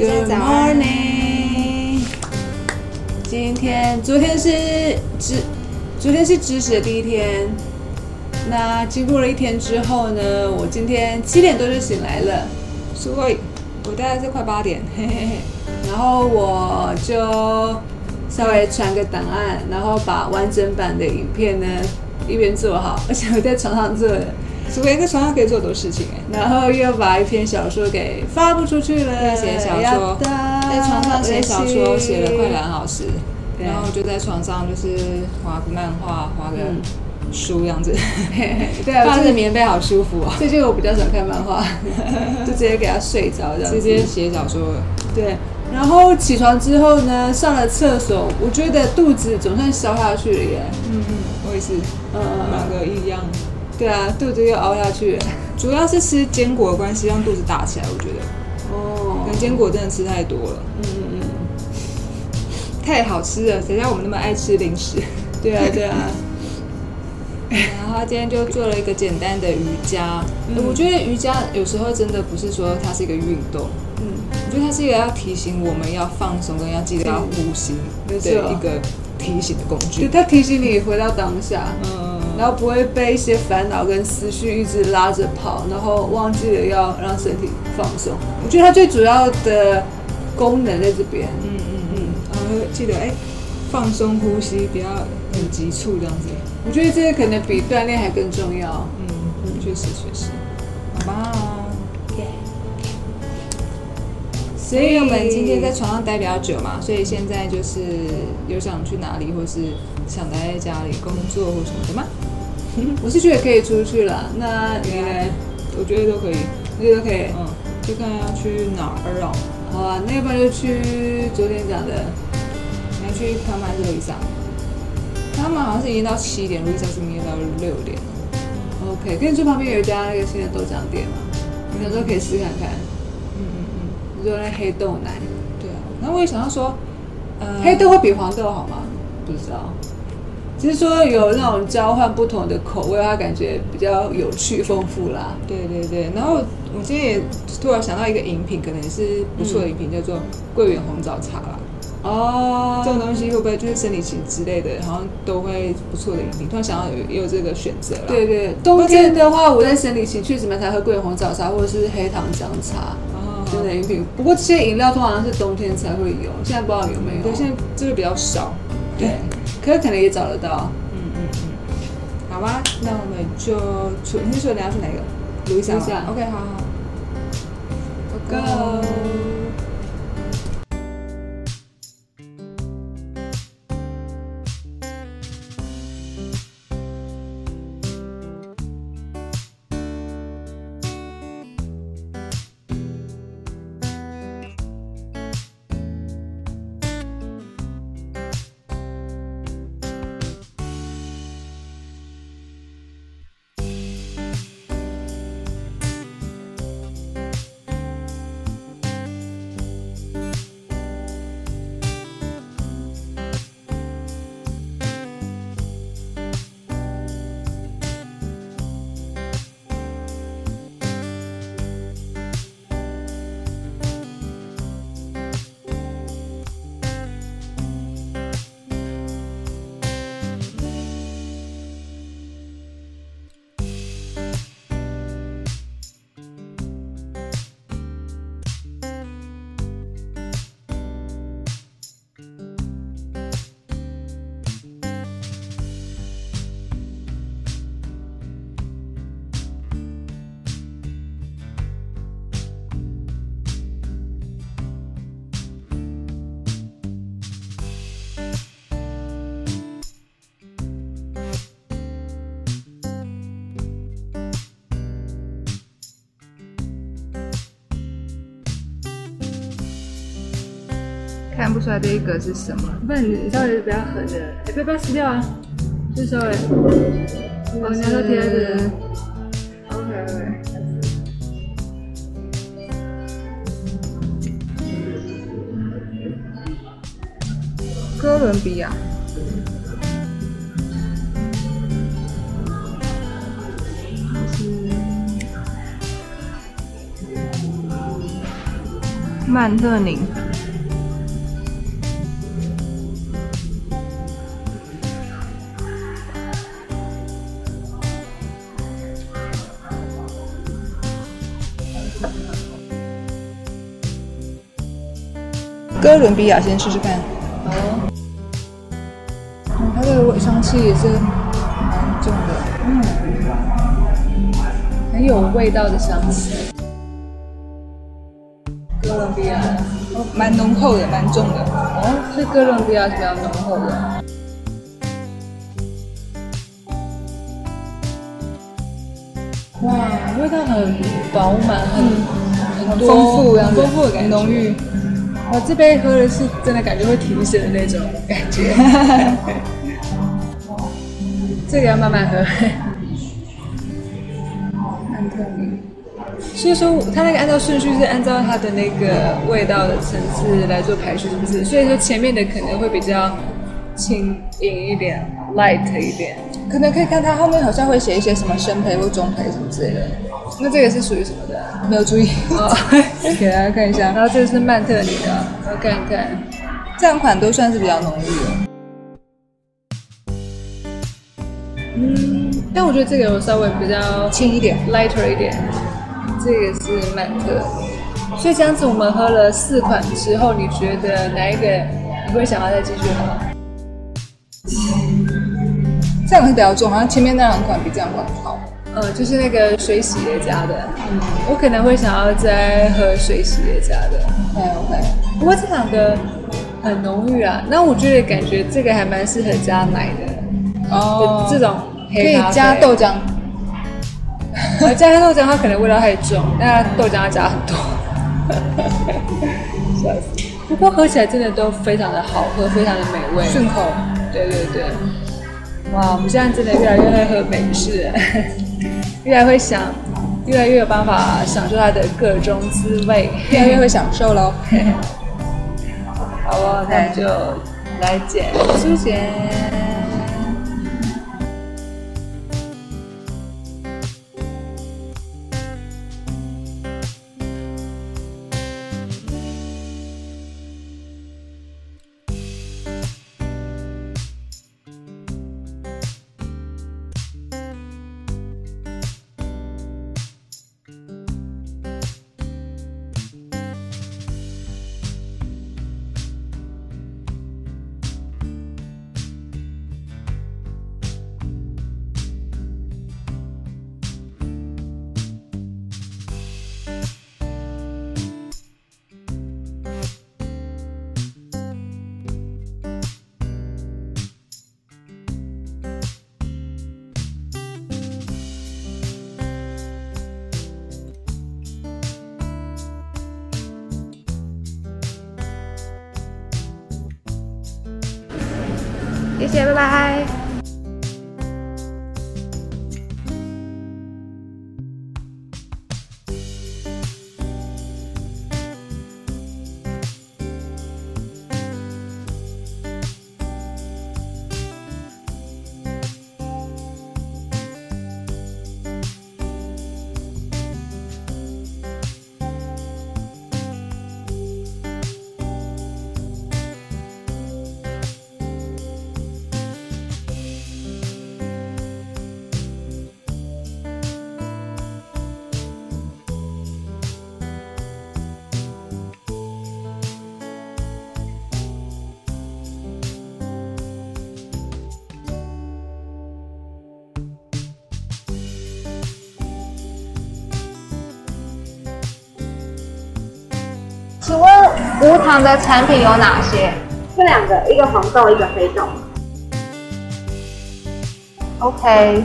Good morning。今天，昨天是知，昨天是知识的第一天。那经过了一天之后呢，我今天七点多就醒来了，所以我大概是快八点，嘿嘿嘿。然后我就稍微传个档案，然后把完整版的影片呢一边做好，而且我在床上做的，所以在床上可以做很多事情哎。然后又把一篇小说给发布出去了。写小说在床上写小说，嬉写了快两小时，对然后就在床上就是画个漫画，画个嗯书这样子，对啊，放着棉被好舒服哦。最近我比较少看漫画，就直接给他睡着这样子。直接写小说了，对，然后起床之后呢，上了厕所，我觉得肚子总算消下去了耶。嗯嗯，我也是，嗯，两个一样。对啊，肚子又凹下去了。主要是吃坚果的关系，让肚子大起来。我觉得，哦可能坚果真的吃太多了，嗯嗯嗯 太好吃了，谁叫我们那么爱吃零食？嗯，对啊对啊，然后今天就做了一个简单的瑜伽。嗯我觉得瑜伽有时候真的不是说它是一个运动，嗯，我觉得它是一个要提醒我们要放松，跟要记得要呼吸的一个提醒的工具，对它提醒你回到当下，嗯，然后不会被一些烦恼跟思绪一直拉着跑，然后忘记了要让身体放松。我觉得它最主要的功能在这边。嗯嗯嗯，然后记得哎，放松呼吸，不要很急促这样子。我觉得这个可能比锻炼还更重要。嗯，确实确实。所以我们今天在床上待比较久嘛，所以现在就是有想去哪里，或是想待在家里工作或什么的吗？我是觉得可以出去了。那你呢？我觉得都可以。你觉得可以？嗯，就看要去哪儿哦。好啊，那要不然就去昨天讲的，你要去看还是路易莎？他们好像是已经到七点，路易莎是明天到六点。OK，跟你住旁边有一家那个新的豆浆店嘛，我想说可以试看看。嗯嗯嗯，你说那黑豆奶，对啊。然后我也想到说，呃，黑豆会比黄豆好吗？不知道，只是说有那种交换不同的口味，它感觉比较有趣丰富啦。对对对，然后我今天也突然想到一个饮品，可能也是不错的饮品，叫做桂圆红枣茶啦。哦，这种东西会不会就是生理期之类的，好像都会不错的饮品？突然想到有也有这个选择了。对对，冬天的话，我在生理期确实蛮常喝桂圆红枣茶或者是黑糖姜茶哦，等等饮品。不过这些饮料通常是冬天才会有，现在不知道有没有。对，现在这个比较少。对，可是可能也找得到。嗯嗯嗯，好吧，那我们就出，你是说你要去哪个？路易莎吗路易莎 OK，好好。Go 看不出来这一格是什么。不然你稍微比较狠的，哎，不要不要撕掉啊，就稍微，哦，你要贴在这里。OK OK。哥伦比亚。曼特宁。哥伦比亚先试试看。哦。它的尾香气也是蛮重的，嗯，很有味道的香气。哥伦比亚，哦，蛮浓厚的，蛮重的。哦，是哥伦比亚是比较浓厚的。哇，味道很饱满，很很丰富，很丰富的感觉，浓郁。我这杯喝的是真的感觉会提神的那种感觉。这个要慢慢喝。安特尼，所以说它那个按照顺序是按照它的那个味道的层次来做排序，是不是？所以说前面的可能会比较轻盈一点，light 一点。可能可以看它后面好像会写一些什么生培或中培什么之类的。那这个是属于什么的？没有注意。哦，给大家看一下。然后这个是曼特尼的，我看一看。这两款都算是比较浓郁的。嗯，但我觉得这个我稍微比较轻一点，lighter 一点。这个是曼特，所以这样子我们喝了四款之后，你觉得哪一个你会想要再继续喝？这两款比较重，好像前面那两款比这两款好。呃，就是那个水洗的加的，嗯，我可能会想要再喝水洗的加的。OK OK。不过这两个很浓郁啊，那我觉得感觉这个还蛮适合加奶的。哦，这种可以加豆浆。加豆浆它可能味道太重，那豆浆要加很多。笑死。不过喝起来真的都非常的好喝，非常的美味，顺口。对对对。哇，我们现在真的越来越会喝美式。越来越想，越来越有办法享受它的各种滋味，越来越会享受喽。好哦，那就来剪苏剪。谢谢，拜拜。无糖的产品有哪些？这两个，一个黄豆，一个黑豆。OK。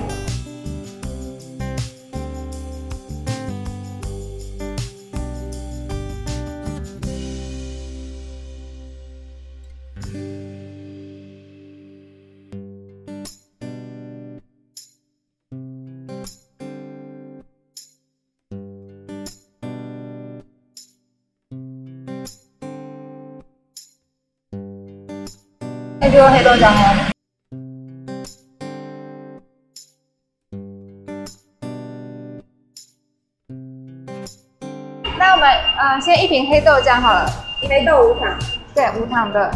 那我们呃先一瓶黑豆浆好了，黑豆无糖，对，无糖的。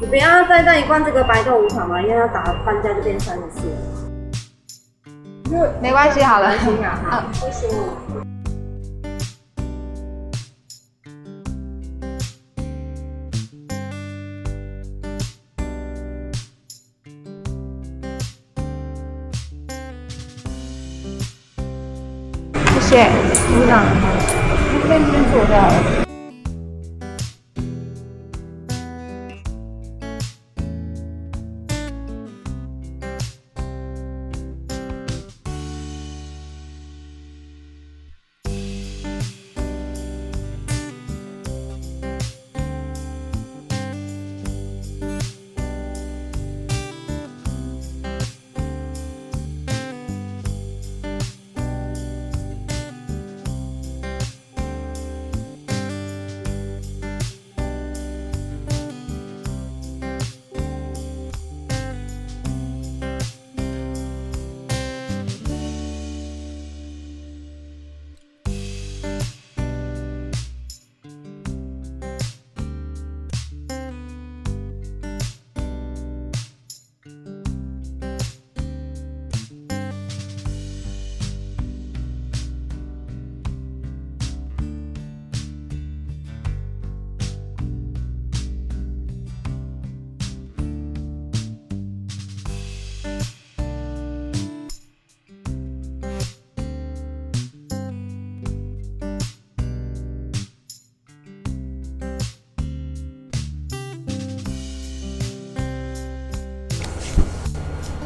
你不要再让一罐这个白豆无糖嘛，因为要打半价就变三十四。没关系，好了。啊好嗯谢谢你。谢谢，鼓掌。这边这边做掉了。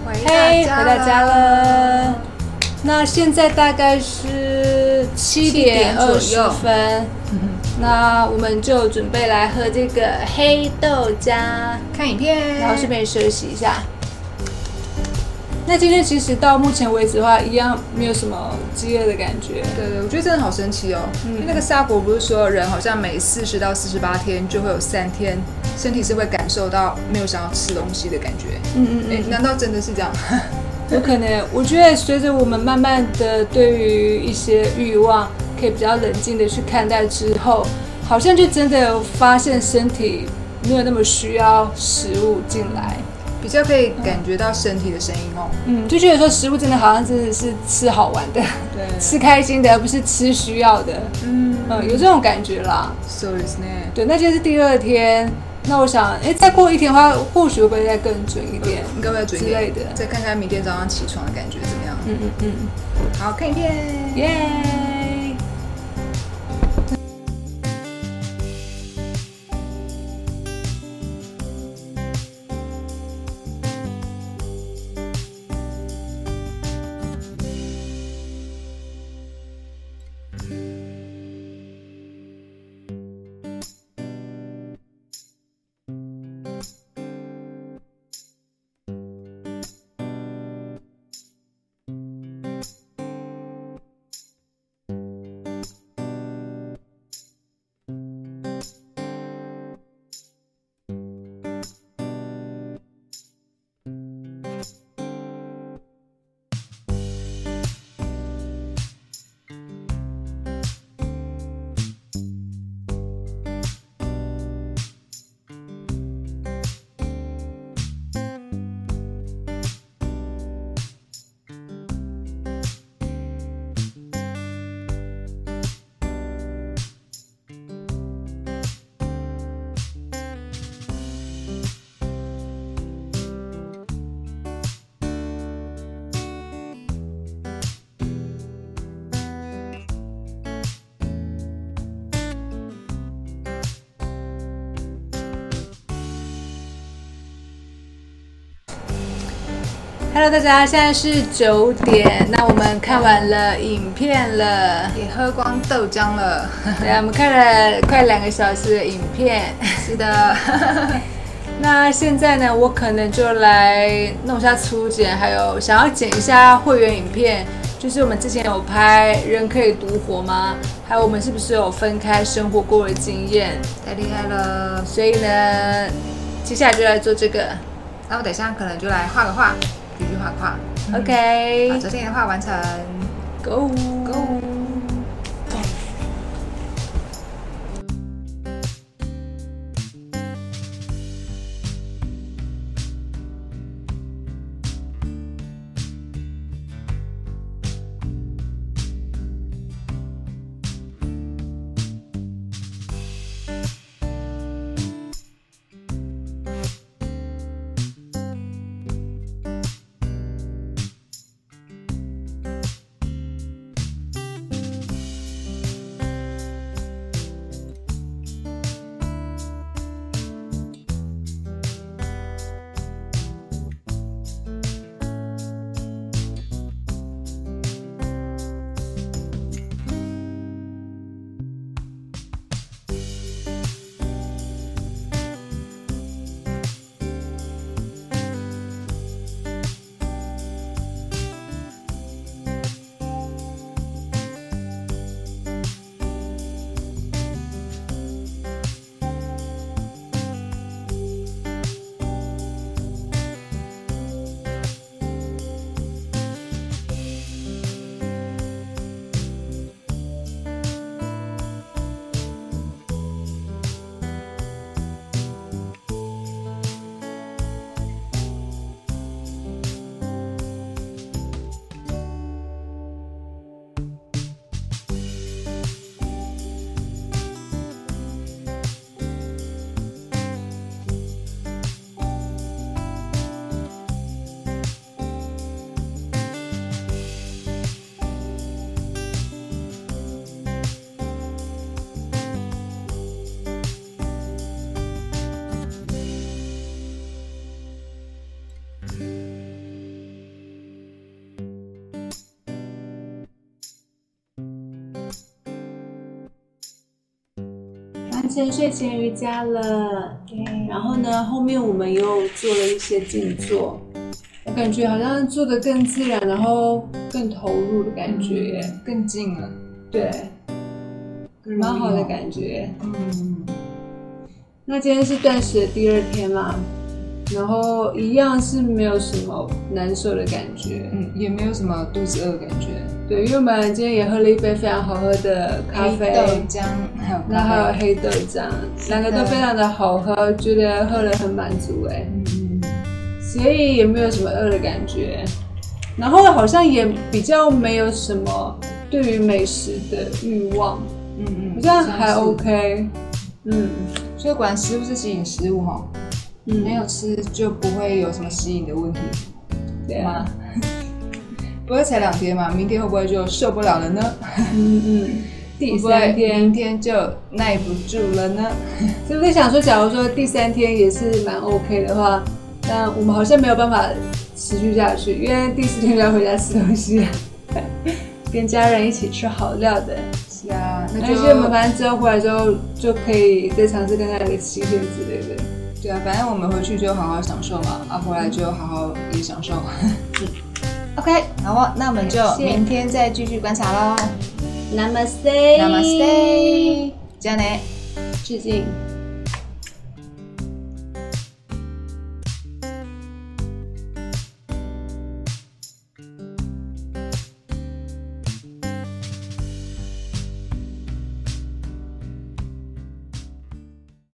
嘿，回到家了。那现在大概是七点二十分，那我们就准备来喝这个黑豆浆，看影片，然后顺便休息一下。那今天其实到目前为止的话，一样没有什么饥饿的感觉。对对，我觉得真的好神奇哦。因为那个沙国不是说人好像每四十到四十八天就会有三天，身体是会感受到没有想要吃东西的感觉。嗯嗯嗯、难道真的是这样？有可能，我觉得随着我们慢慢的对于一些欲望可以比较冷静的去看待之后，好像就真的有发现身体没有那么需要食物进来。比较可以感觉到身体的声音哦。嗯，就觉得说食物真的好像真的是吃好玩的，对吃开心的，而不是吃需要的。嗯嗯，有这种感觉啦。そうですね。对，那今天是第二天，那我想，哎，再过一天的话，或许会不会再更准一点？应该会要准一点之类的再看看明天早上起床的感觉怎么样。嗯嗯嗯，好，看影片。耶、 Hello，大家，现在是九点。那我们看完了影片了，也喝光豆浆了。对啊，我们看了快两个小时的影片。是的，那现在呢，我可能就来弄一下粗剪，还有想要剪一下会员影片，就是我们之前有拍《人可以独活》吗？还有我们是不是有分开生活过的经验？太厉害了。所以呢，接下来就来做这个。那我等一下可能就来画个画，继续画个画，OK，Go 昨天的画完成。Go。Go。成睡前瑜伽了。然后呢，后面我们又做了一些静坐，我感觉好像做的更自然，然后更投入的感觉耶。更近了，对，蛮好的。感觉。嗯，那今天是断食的第二天嘛，然后一样是没有什么难受的感觉。嗯，也没有什么肚子饿的感觉。对，因为我们今天也喝了一杯非常好喝的咖啡，黑豆浆还有然后还有。黑豆浆，两个都非常的好喝，觉得喝了很满足哎，嗯，所以也没有什么饿的感觉，然后好像也比较没有什么对于美食的欲望，嗯嗯，好像还 OK，嗯。所以果然食物是吸引食物哈，嗯，没有吃就不会有什么吸引的问题对啊。吗，？不会才两天嘛，明天会不会就受不了了呢？嗯嗯，第三天明天就耐不住了呢？是不是想说，假如说第三天也是蛮 OK 的话，但我们好像没有办法持续下去，因为第四天就要回家吃东西，跟家人一起吃好料的。是啊，那就而且我们反正之后回来之后就可以再尝试看看那个七天之类的。对啊，反正我们回去就好好享受嘛，啊，回来就好好也享受。OK，好哦，那我们就谢谢明天再继续观察喽。 Namaste， Namaste，じゃあね。致敬。